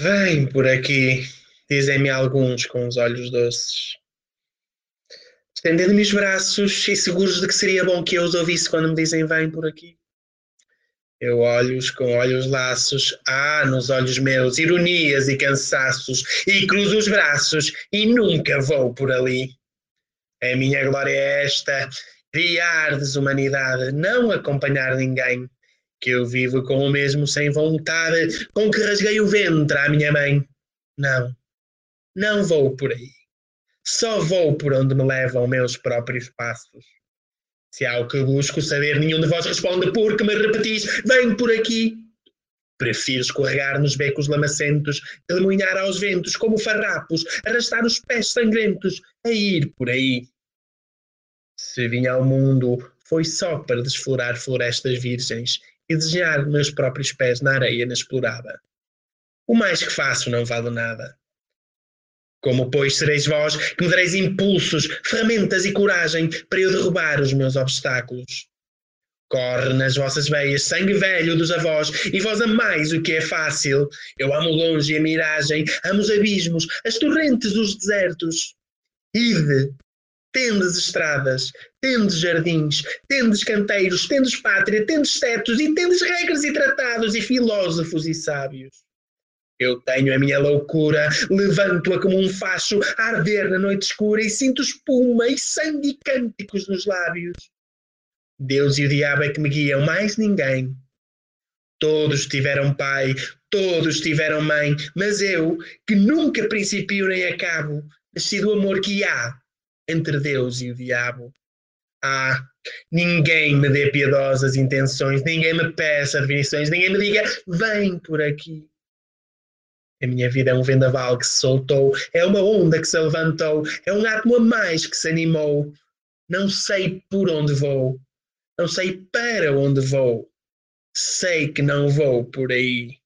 Vem por aqui, dizem-me alguns com os olhos doces. Estendendo-me os braços e seguros de que seria bom que eu os ouvisse quando me dizem vem por aqui. Eu olho-os com olhos laços, há ah, nos olhos meus ironias e cansaços, e cruzo os braços e nunca vou por ali. A minha glória é esta, criar desumanidade, não acompanhar ninguém, que eu vivo com o mesmo sem vontade com que rasguei o ventre à minha mãe. Não, não vou por aí. Só vou por onde me levam meus próprios passos. Se há o que busco saber, nenhum de vós responde porque me repetis, vem por aqui. Prefiro escorregar nos becos lamacentos, telemunhar aos ventos como farrapos, arrastar os pés sangrentos, a ir por aí. Se vim ao mundo, foi só para desflorar florestas virgens e desenhar meus próprios pés na areia inexplorada. O mais que faço não vale nada. Como, pois, sereis vós que me dareis impulsos, ferramentas e coragem para eu derrubar os meus obstáculos? Corre nas vossas veias sangue velho dos avós, e vós amais o que é fácil. Eu amo longe a miragem, amo os abismos, as torrentes dos desertos. Ide, tendes estradas, tendes jardins, tendes canteiros, tendes pátria, tendes tetos, e tendes regras e tratados, e filósofos e sábios. Eu tenho a minha loucura, levanto-a como um facho a arder na noite escura e sinto espuma e sangue e cânticos nos lábios. Deus e o diabo é que me guiam, mais ninguém. Todos tiveram pai, todos tiveram mãe, mas eu, que nunca principio nem acabo, nasci do amor que há entre Deus e o diabo. Ah, ninguém me dê piedosas intenções, ninguém me peça definições, ninguém me diga, vem por aqui. A minha vida é um vendaval que se soltou, é uma onda que se levantou, é um átomo a mais que se animou. Não sei por onde vou, não sei para onde vou, sei que não vou por aí.